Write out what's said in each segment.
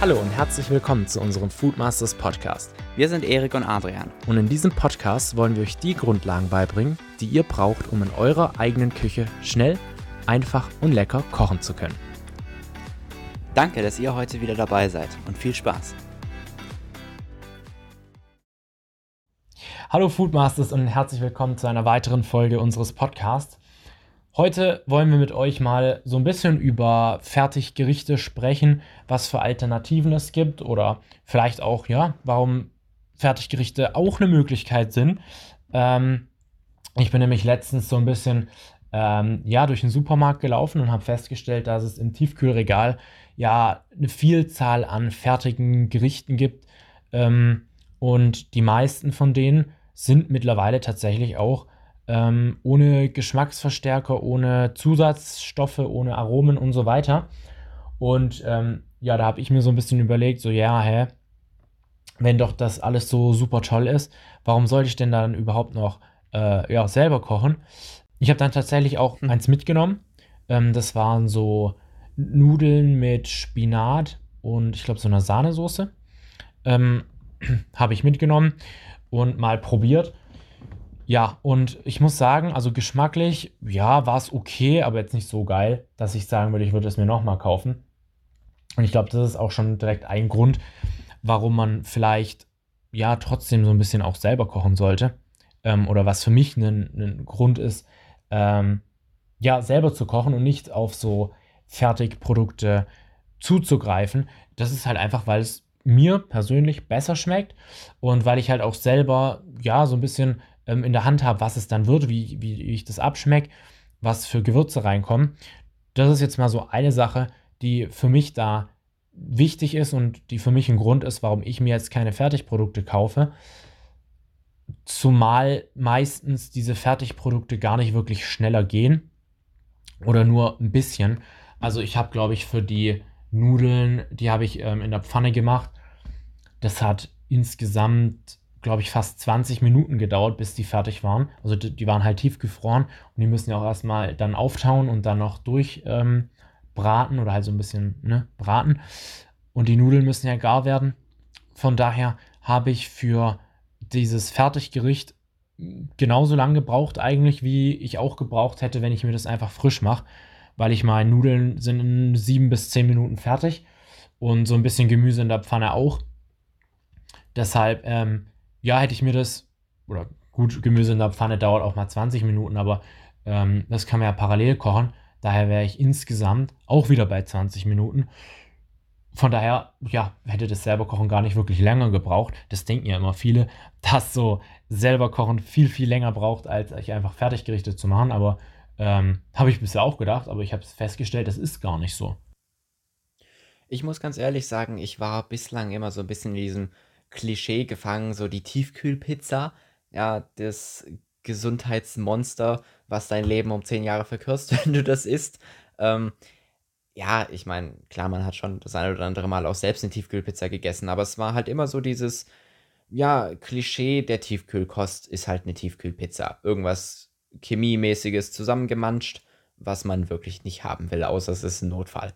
Hallo und herzlich willkommen zu unserem Foodmasters Podcast. Wir sind Erik und Adrian. Und in diesem Podcast wollen wir euch die Grundlagen beibringen, die ihr braucht, um in eurer eigenen Küche schnell, einfach und lecker kochen zu können. Danke, dass ihr heute wieder dabei seid und viel Spaß. Hallo Foodmasters und herzlich willkommen zu einer weiteren Folge unseres Podcasts. Heute wollen wir mit euch mal so ein bisschen über Fertiggerichte sprechen, was für Alternativen es gibt oder vielleicht auch, ja, warum Fertiggerichte auch eine Möglichkeit sind. Ähm, ich bin nämlich letztens so ein bisschen ähm, ja, durch den Supermarkt gelaufen und habe festgestellt, dass es im Tiefkühlregal ja eine Vielzahl an fertigen Gerichten gibt. Ähm, und die meisten von denen sind mittlerweile tatsächlich auch ähm, ohne Geschmacksverstärker, ohne Zusatzstoffe, ohne Aromen und so weiter. Und ähm, ja, da habe ich mir so ein bisschen überlegt, so ja, hä, wenn doch das alles so super toll ist, warum sollte ich denn dann überhaupt noch äh, ja, selber kochen? Ich habe dann tatsächlich auch hm. eins mitgenommen. Ähm, das waren so Nudeln mit Spinat und ich glaube so einer Sahnesoße. Ähm, habe ich mitgenommen und mal probiert. Ja, und ich muss sagen, also geschmacklich, ja, war es okay, aber jetzt nicht so geil, dass ich sagen würde, ich würde es mir nochmal kaufen. Und ich glaube, das ist auch schon direkt ein Grund, warum man vielleicht, ja, trotzdem so ein bisschen auch selber kochen sollte. Ähm, oder was für mich ein, Grund ist, ähm, ja, selber zu kochen und nicht auf so Fertigprodukte zuzugreifen. Das ist halt einfach, weil es mir persönlich besser schmeckt und weil ich halt auch selber, ja, so ein bisschen ähm, in der Hand habe, was es dann wird, wie, wie ich das abschmecke, was für Gewürze reinkommen. Das ist jetzt mal so eine Sache, die für mich da wichtig ist und die für mich ein Grund ist, warum ich mir jetzt keine Fertigprodukte kaufe. Zumal meistens diese Fertigprodukte gar nicht wirklich schneller gehen oder nur ein bisschen. Also ich habe, glaube ich, für die Nudeln, die habe ich ähm, in der Pfanne gemacht. Das hat insgesamt glaube ich, fast 20 Minuten gedauert, bis die fertig waren. Also die, die, waren halt tiefgefroren und die müssen ja auch erstmal dann auftauen und dann noch durchbraten ähm, oder halt so ein bisschen ne, braten. Und die Nudeln müssen ja gar werden. Von daher habe ich für dieses Fertiggericht genauso lange gebraucht eigentlich, wie ich auch gebraucht hätte, wenn ich mir das einfach frisch mache. Weil ich meine, Nudeln sind in sieben bis zehn Minuten fertig und so ein bisschen Gemüse in der Pfanne auch. Deshalb ähm, ja, hätte ich mir das, oder gut, Gemüse in der Pfanne dauert auch mal 20 Minuten, aber ähm, das kann man ja parallel kochen. Daher wäre ich insgesamt auch wieder bei 20 Minuten. Von daher, ja, hätte das selber kochen gar nicht wirklich länger gebraucht. Das denken ja immer viele, dass so selber kochen viel, viel länger braucht, als ich einfach Fertiggerichte zu machen. Aber ähm, habe ich bisher auch gedacht, aber ich habe festgestellt, das ist gar nicht so. Ich muss ganz ehrlich sagen, ich war bislang immer so ein bisschen in diesem Klischee gefangen, so die Tiefkühlpizza, ja, das Gesundheitsmonster, was dein Leben um zehn Jahre verkürzt, wenn du das isst. Ähm, ja, ich meine, klar, man hat schon das eine oder andere Mal auch selbst eine Tiefkühlpizza gegessen, aber es war halt immer so dieses, ja, Klischee der Tiefkühlkost ist halt eine Tiefkühlpizza. Irgendwas Chemiemäßiges zusammengemanscht, was man wirklich nicht haben will, außer es ist ein Notfall.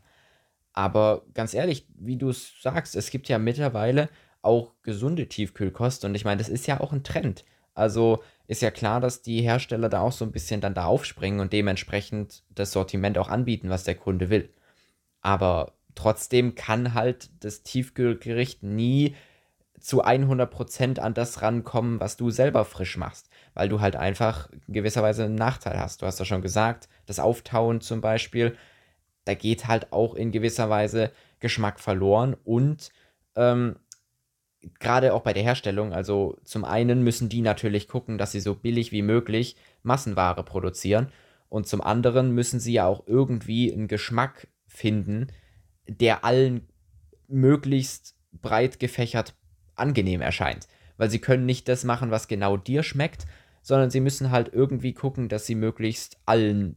Aber ganz ehrlich, wie du es sagst, es gibt ja mittlerweile auch gesunde Tiefkühlkost. Und ich meine, das ist ja auch ein Trend. Also ist ja klar, dass die Hersteller da auch so ein bisschen dann da aufspringen und dementsprechend das Sortiment auch anbieten, was der Kunde will. Aber trotzdem kann halt das Tiefkühlgericht nie zu 100% an das rankommen, was du selber frisch machst, weil du halt einfach in gewisser Weise einen Nachteil hast. Du hast ja schon gesagt, das Auftauen zum Beispiel, da geht halt auch in gewisser Weise Geschmack verloren und ähm, gerade auch bei der Herstellung, also zum einen müssen die natürlich gucken, dass sie so billig wie möglich Massenware produzieren und zum anderen müssen sie ja auch irgendwie einen Geschmack finden, der allen möglichst breit gefächert angenehm erscheint, weil sie können nicht das machen, was genau dir schmeckt, sondern sie müssen halt irgendwie gucken, dass sie möglichst allen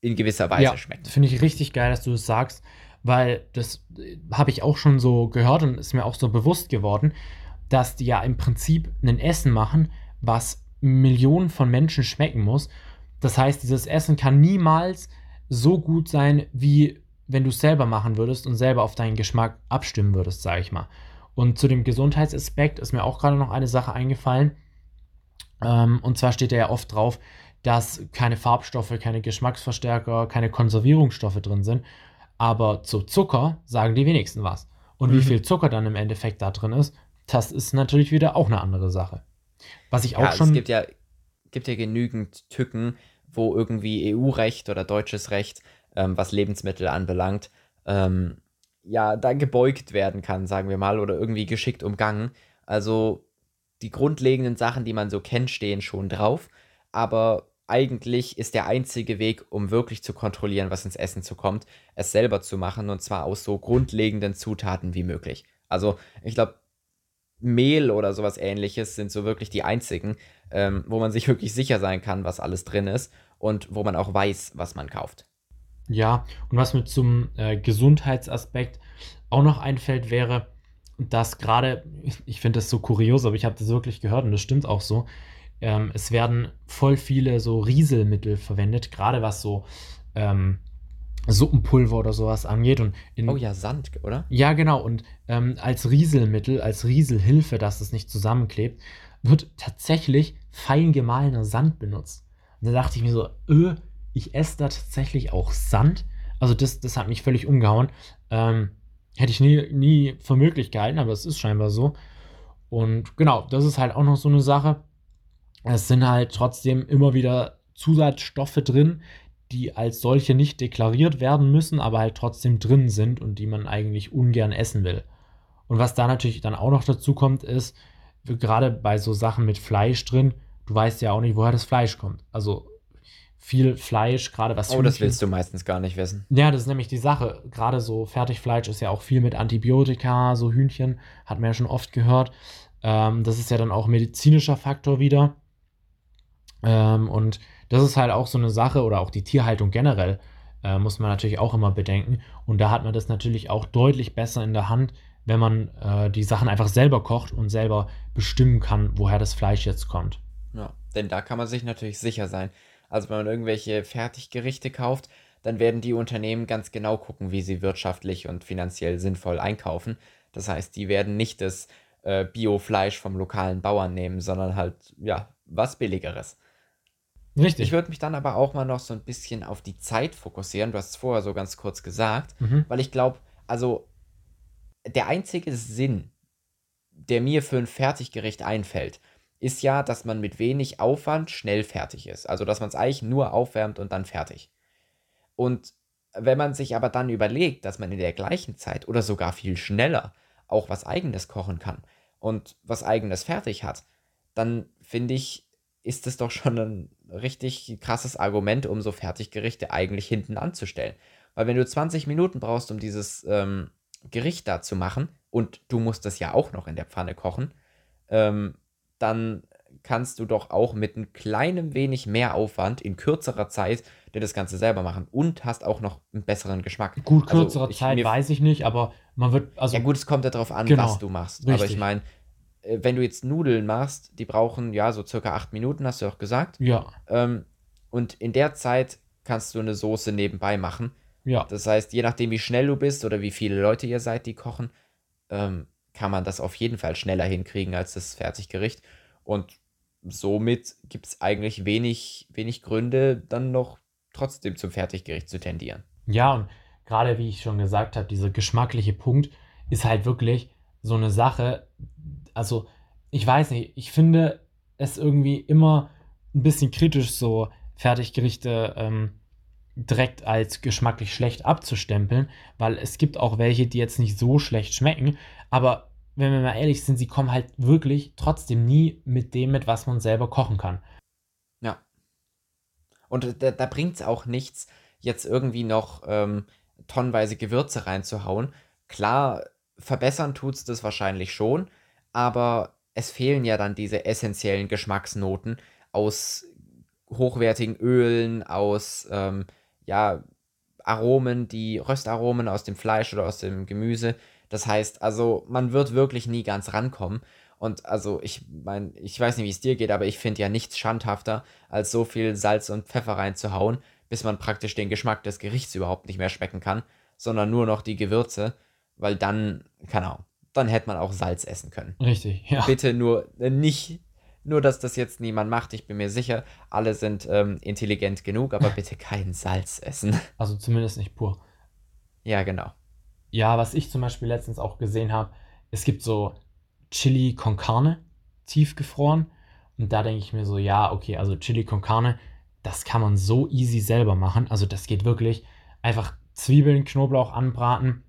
in gewisser Weise ja, schmecken. Finde ich richtig geil, dass du es das sagst weil das äh, habe ich auch schon so gehört und ist mir auch so bewusst geworden, dass die ja im Prinzip ein Essen machen, was Millionen von Menschen schmecken muss. Das heißt, dieses Essen kann niemals so gut sein wie wenn du es selber machen würdest und selber auf deinen Geschmack abstimmen würdest, sage ich mal. Und zu dem Gesundheitsaspekt ist mir auch gerade noch eine Sache eingefallen. Ähm, und zwar steht da ja oft drauf, dass keine Farbstoffe, keine Geschmacksverstärker, keine Konservierungsstoffe drin sind. Aber zu Zucker sagen die wenigsten was. Und mhm. wie viel Zucker dann im Endeffekt da drin ist, das ist natürlich wieder auch eine andere Sache. Was ich auch ja, schon. Es gibt ja, gibt ja genügend Tücken, wo irgendwie EU-Recht oder deutsches Recht, ähm, was Lebensmittel anbelangt, ähm, ja, da gebeugt werden kann, sagen wir mal, oder irgendwie geschickt umgangen. Also die grundlegenden Sachen, die man so kennt, stehen schon drauf. Aber eigentlich ist der einzige Weg, um wirklich zu kontrollieren, was ins Essen zu kommt, es selber zu machen und zwar aus so grundlegenden Zutaten wie möglich. Also ich glaube, Mehl oder sowas ähnliches sind so wirklich die einzigen, ähm, wo man sich wirklich sicher sein kann, was alles drin ist und wo man auch weiß, was man kauft. Ja, und was mir zum äh, Gesundheitsaspekt auch noch einfällt, wäre, dass gerade, ich finde das so kurios, aber ich habe das wirklich gehört und das stimmt auch so, ähm, es werden voll viele so Rieselmittel verwendet, gerade was so ähm, Suppenpulver oder sowas angeht. Und in, oh ja, Sand, oder? Ja, genau. Und ähm, als Rieselmittel, als Rieselhilfe, dass es nicht zusammenklebt, wird tatsächlich fein gemahlener Sand benutzt. Und da dachte ich mir so, öh, ich esse da tatsächlich auch Sand. Also das, das hat mich völlig umgehauen. Ähm, hätte ich nie, nie für möglich gehalten, aber es ist scheinbar so. Und genau, das ist halt auch noch so eine Sache. Es sind halt trotzdem immer wieder Zusatzstoffe drin, die als solche nicht deklariert werden müssen, aber halt trotzdem drin sind und die man eigentlich ungern essen will. Und was da natürlich dann auch noch dazu kommt, ist, gerade bei so Sachen mit Fleisch drin, du weißt ja auch nicht, woher das Fleisch kommt. Also viel Fleisch, gerade was. Oh, das willst du meistens gar nicht wissen. Ja, das ist nämlich die Sache. Gerade so Fertigfleisch ist ja auch viel mit Antibiotika, so Hühnchen, hat man ja schon oft gehört. Ähm, das ist ja dann auch medizinischer Faktor wieder. Ähm, und das ist halt auch so eine Sache oder auch die Tierhaltung generell äh, muss man natürlich auch immer bedenken. Und da hat man das natürlich auch deutlich besser in der Hand, wenn man äh, die Sachen einfach selber kocht und selber bestimmen kann, woher das Fleisch jetzt kommt. Ja, denn da kann man sich natürlich sicher sein. Also wenn man irgendwelche Fertiggerichte kauft, dann werden die Unternehmen ganz genau gucken, wie sie wirtschaftlich und finanziell sinnvoll einkaufen. Das heißt, die werden nicht das äh, Biofleisch vom lokalen Bauern nehmen, sondern halt, ja, was billigeres. Richtig. Ich würde mich dann aber auch mal noch so ein bisschen auf die Zeit fokussieren. Du hast es vorher so ganz kurz gesagt, mhm. weil ich glaube, also der einzige Sinn, der mir für ein Fertiggericht einfällt, ist ja, dass man mit wenig Aufwand schnell fertig ist. Also, dass man es eigentlich nur aufwärmt und dann fertig. Und wenn man sich aber dann überlegt, dass man in der gleichen Zeit oder sogar viel schneller auch was eigenes kochen kann und was eigenes fertig hat, dann finde ich, ist es doch schon ein richtig krasses Argument, um so Fertiggerichte eigentlich hinten anzustellen. Weil wenn du 20 Minuten brauchst, um dieses ähm, Gericht da zu machen, und du musst das ja auch noch in der Pfanne kochen, ähm, dann kannst du doch auch mit ein kleinem wenig mehr Aufwand in kürzerer Zeit dir das Ganze selber machen und hast auch noch einen besseren Geschmack. Gut, kürzerer also Zeit weiß ich nicht, aber man wird. Also, ja, gut, es kommt ja darauf an, genau, was du machst. Richtig. Aber ich meine, wenn du jetzt Nudeln machst, die brauchen ja so circa acht Minuten, hast du auch gesagt. Ja. Ähm, und in der Zeit kannst du eine Soße nebenbei machen. Ja. Das heißt, je nachdem, wie schnell du bist oder wie viele Leute ihr seid, die kochen, ähm, kann man das auf jeden Fall schneller hinkriegen als das Fertiggericht. Und somit gibt es eigentlich wenig, wenig Gründe, dann noch trotzdem zum Fertiggericht zu tendieren. Ja, und gerade wie ich schon gesagt habe, dieser geschmackliche Punkt ist halt wirklich so eine Sache. Also, ich weiß nicht, ich finde es irgendwie immer ein bisschen kritisch, so Fertiggerichte ähm, direkt als geschmacklich schlecht abzustempeln, weil es gibt auch welche, die jetzt nicht so schlecht schmecken, aber wenn wir mal ehrlich sind, sie kommen halt wirklich trotzdem nie mit dem mit, was man selber kochen kann. Ja. Und da, da bringt es auch nichts, jetzt irgendwie noch ähm, tonnenweise Gewürze reinzuhauen. Klar, verbessern tut es das wahrscheinlich schon, aber es fehlen ja dann diese essentiellen Geschmacksnoten aus hochwertigen Ölen, aus ähm, ja, Aromen, die Röstaromen aus dem Fleisch oder aus dem Gemüse, das heißt, also man wird wirklich nie ganz rankommen. Und also ich meine, ich weiß nicht, wie es dir geht, aber ich finde ja nichts schandhafter, als so viel Salz und Pfeffer reinzuhauen, bis man praktisch den Geschmack des Gerichts überhaupt nicht mehr schmecken kann. sondern nur noch die Gewürze, weil dann, keine Ahnung, dann hätte man auch Salz essen können. Richtig, ja. Bitte nur äh, nicht, nur dass das jetzt niemand macht. Ich bin mir sicher, alle sind ähm, intelligent genug, aber bitte kein Salz essen. Also zumindest nicht pur. Ja, genau. Ja, was ich zum Beispiel letztens auch gesehen habe, es gibt so Chili con Carne, tiefgefroren. Und da denke ich mir so, ja, okay, also Chili con Carne, das kann man so easy selber machen. Also das geht wirklich einfach Zwiebeln, Knoblauch anbraten.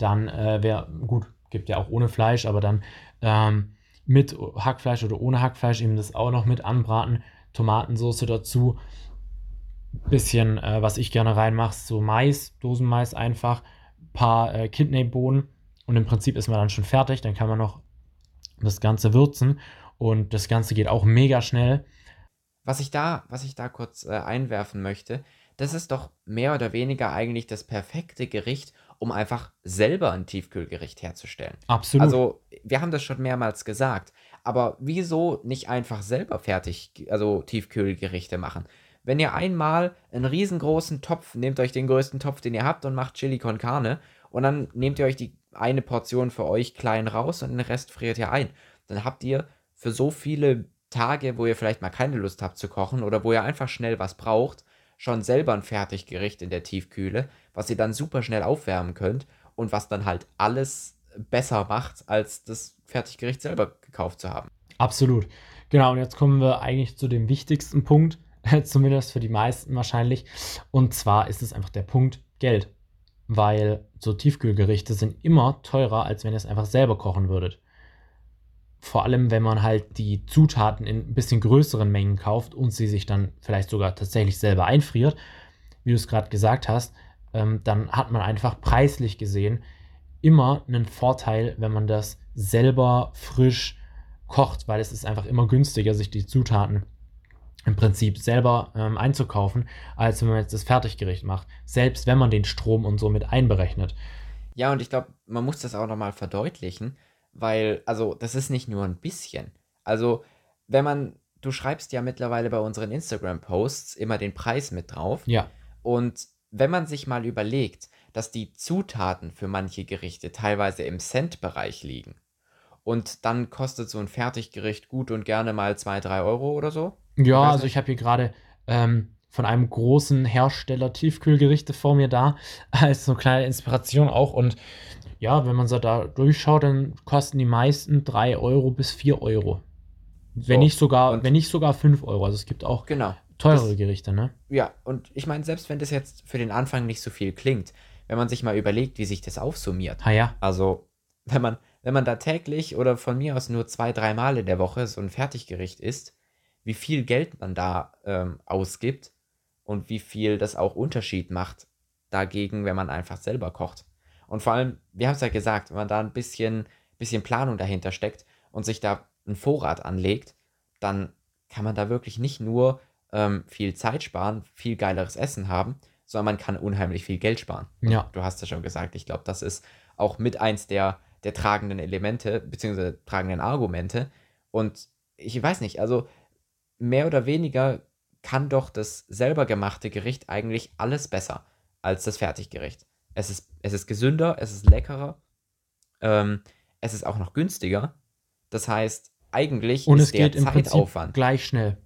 Dann äh, wäre, gut, gibt ja auch ohne Fleisch, aber dann ähm, mit Hackfleisch oder ohne Hackfleisch eben das auch noch mit anbraten. Tomatensauce dazu. Bisschen, äh, was ich gerne reinmache, so Mais, Dosenmais einfach. Paar äh, Kidneybohnen. Und im Prinzip ist man dann schon fertig. Dann kann man noch das Ganze würzen. Und das Ganze geht auch mega schnell. Was ich da, was ich da kurz äh, einwerfen möchte, das ist doch mehr oder weniger eigentlich das perfekte Gericht, um einfach selber ein Tiefkühlgericht herzustellen. Absolut. Also, wir haben das schon mehrmals gesagt, aber wieso nicht einfach selber fertig, also Tiefkühlgerichte machen? Wenn ihr einmal einen riesengroßen Topf, nehmt euch den größten Topf, den ihr habt und macht Chili con Carne und dann nehmt ihr euch die eine Portion für euch klein raus und den Rest friert ihr ein. Dann habt ihr für so viele Tage, wo ihr vielleicht mal keine Lust habt zu kochen oder wo ihr einfach schnell was braucht, schon selber ein Fertiggericht in der Tiefkühle, was ihr dann super schnell aufwärmen könnt und was dann halt alles besser macht, als das Fertiggericht selber gekauft zu haben. Absolut. Genau, und jetzt kommen wir eigentlich zu dem wichtigsten Punkt, zumindest für die meisten wahrscheinlich. Und zwar ist es einfach der Punkt Geld. Weil so Tiefkühlgerichte sind immer teurer, als wenn ihr es einfach selber kochen würdet vor allem wenn man halt die Zutaten in ein bisschen größeren Mengen kauft und sie sich dann vielleicht sogar tatsächlich selber einfriert, wie du es gerade gesagt hast, ähm, dann hat man einfach preislich gesehen immer einen Vorteil, wenn man das selber frisch kocht, weil es ist einfach immer günstiger, sich die Zutaten im Prinzip selber ähm, einzukaufen, als wenn man jetzt das Fertiggericht macht. Selbst wenn man den Strom und so mit einberechnet. Ja, und ich glaube, man muss das auch nochmal verdeutlichen weil, also, das ist nicht nur ein bisschen. Also, wenn man, du schreibst ja mittlerweile bei unseren Instagram-Posts immer den Preis mit drauf. Ja. Und wenn man sich mal überlegt, dass die Zutaten für manche Gerichte teilweise im Cent-Bereich liegen und dann kostet so ein Fertiggericht gut und gerne mal 2, 3 Euro oder so. Ja, also ich habe hier gerade ähm, von einem großen Hersteller Tiefkühlgerichte vor mir da, als so eine kleine Inspiration auch. Und ja, wenn man so da durchschaut, dann kosten die meisten 3 Euro bis 4 Euro. Wenn, so, nicht sogar, wenn nicht sogar 5 Euro. Also es gibt auch genau, teurere das, Gerichte, ne? Ja, und ich meine, selbst wenn das jetzt für den Anfang nicht so viel klingt, wenn man sich mal überlegt, wie sich das aufsummiert. Ah ja. Also, wenn man, wenn man da täglich oder von mir aus nur zwei, drei Mal in der Woche so ein Fertiggericht isst, wie viel Geld man da ähm, ausgibt und wie viel das auch Unterschied macht dagegen, wenn man einfach selber kocht. Und vor allem, wir haben es ja gesagt, wenn man da ein bisschen, bisschen Planung dahinter steckt und sich da einen Vorrat anlegt, dann kann man da wirklich nicht nur ähm, viel Zeit sparen, viel geileres Essen haben, sondern man kann unheimlich viel Geld sparen. Ja. Du hast ja schon gesagt, ich glaube, das ist auch mit eins der, der tragenden Elemente, beziehungsweise tragenden Argumente. Und ich weiß nicht, also mehr oder weniger kann doch das selber gemachte Gericht eigentlich alles besser als das Fertiggericht. Es ist, es ist gesünder, es ist leckerer, ähm, es ist auch noch günstiger. Das heißt, eigentlich Und ist es der Zeitaufwand. Gleich schnell.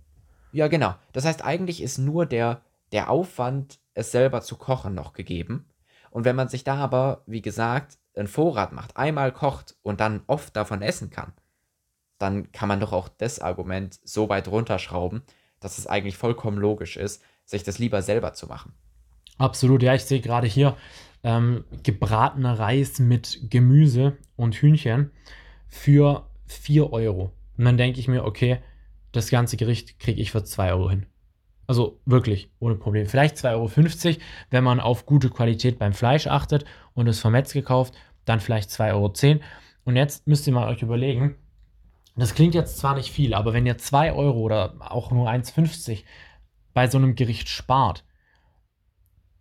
Ja, genau. Das heißt, eigentlich ist nur der, der Aufwand, es selber zu kochen, noch gegeben. Und wenn man sich da aber, wie gesagt, einen Vorrat macht, einmal kocht und dann oft davon essen kann, dann kann man doch auch das Argument so weit runterschrauben, dass es eigentlich vollkommen logisch ist, sich das lieber selber zu machen. Absolut, ja, ich sehe gerade hier, ähm, gebratener Reis mit Gemüse und Hühnchen für 4 Euro. Und dann denke ich mir, okay, das ganze Gericht kriege ich für 2 Euro hin. Also wirklich, ohne Problem. Vielleicht 2,50 Euro, wenn man auf gute Qualität beim Fleisch achtet und es vom Metz gekauft, dann vielleicht 2,10 Euro. Und jetzt müsst ihr mal euch überlegen, das klingt jetzt zwar nicht viel, aber wenn ihr 2 Euro oder auch nur 1,50 bei so einem Gericht spart,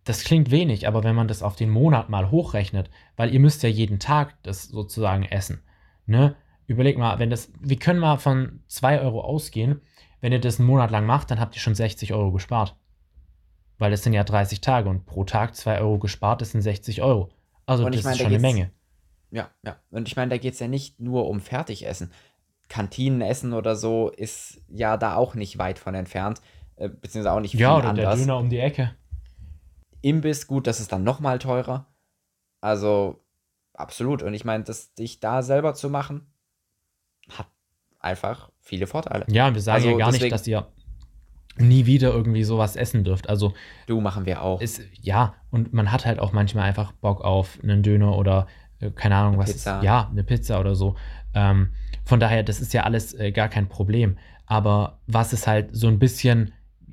das klingt wenig, aber wenn man das auf den Monat mal hochrechnet, weil ihr müsst ja jeden Tag das sozusagen essen, ne? Überleg mal, wenn das, wir können mal von 2 Euro ausgehen, wenn ihr das einen Monat lang macht, dann habt ihr schon 60 Euro gespart. weil es sind ja 30 Tage und pro Tag 2 Euro gespart, das sind 60 Euro. Also das meine, ist da schon eine geht's Menge. ja, ja. Und ich meine, da geht es ja nicht nur um Fertigessen. Kantinenessen oder so ist ja da auch nicht weit von entfernt, äh, beziehungsweise auch nicht viel Ja, oder der anders. Döner um die Ecke. Imbiss, gut, das ist dann nochmal teurer. Also, absolut. Und ich meine, das dich da selber zu machen, hat einfach viele Vorteile. Ja, wir sagen Also ja gar nicht, deswegen- dass ihr nie wieder irgendwie sowas essen dürft. Also Du machen wir auch. ist, ja, und man hat halt auch manchmal einfach Bock auf einen Döner oder äh, keine Ahnung, was Pizza. ist. Ja, eine Pizza oder so. Ähm, von daher, das ist ja alles äh, gar kein Problem. Aber was es halt so ein bisschen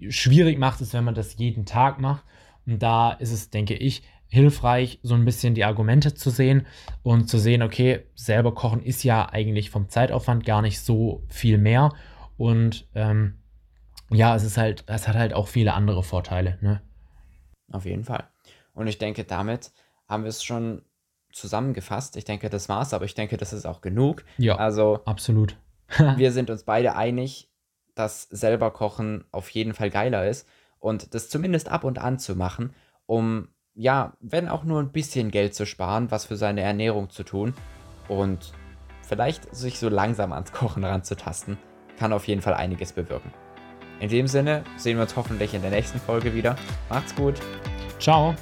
schwierig macht, ist, wenn man das jeden Tag macht. Und da ist es, denke ich, hilfreich, so ein bisschen die Argumente zu sehen und zu sehen, okay, selber kochen ist ja eigentlich vom Zeitaufwand gar nicht so viel mehr. Und ähm, ja, es ist halt, es hat halt auch viele andere Vorteile. Ne? Auf jeden Fall. Und ich denke, damit haben wir es schon zusammengefasst. Ich denke, das war's, aber ich denke, das ist auch genug. Ja, Also, absolut. wir sind uns beide einig, dass selber kochen auf jeden Fall geiler ist und das zumindest ab und an zu machen, um ja, wenn auch nur ein bisschen Geld zu sparen, was für seine Ernährung zu tun und vielleicht sich so langsam ans Kochen ranzutasten, kann auf jeden Fall einiges bewirken. In dem Sinne sehen wir uns hoffentlich in der nächsten Folge wieder. Macht's gut. Ciao.